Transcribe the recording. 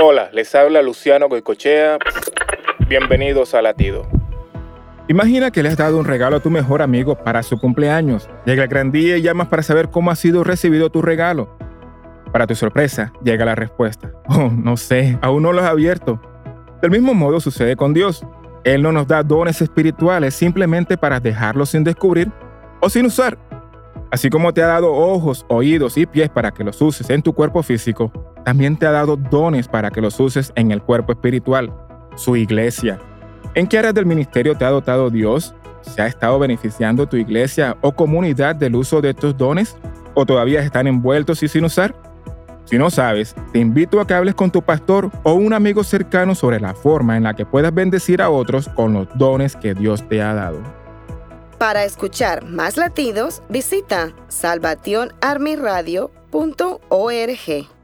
Hola, les habla Luciano Goicochea. Bienvenidos a Latido. Imagina que le has dado un regalo a tu mejor amigo para su cumpleaños. Llega el gran día y llamas para saber cómo ha sido recibido tu regalo. Para tu sorpresa, llega la respuesta. Oh, no sé, aún no lo has abierto. Del mismo modo sucede con Dios. Él no nos da dones espirituales simplemente para dejarlos sin descubrir o sin usar. Así como te ha dado ojos, oídos y pies para que los uses en tu cuerpo físico, también te ha dado dones para que los uses en el cuerpo espiritual, su iglesia. ¿En qué áreas del ministerio te ha dotado Dios? ¿Se ha estado beneficiando tu iglesia o comunidad del uso de estos dones? ¿O todavía están envueltos y sin usar? Si no sabes, te invito a que hables con tu pastor o un amigo cercano sobre la forma en la que puedas bendecir a otros con los dones que Dios te ha dado. Para escuchar más latidos, visita salvationarmyradio.org.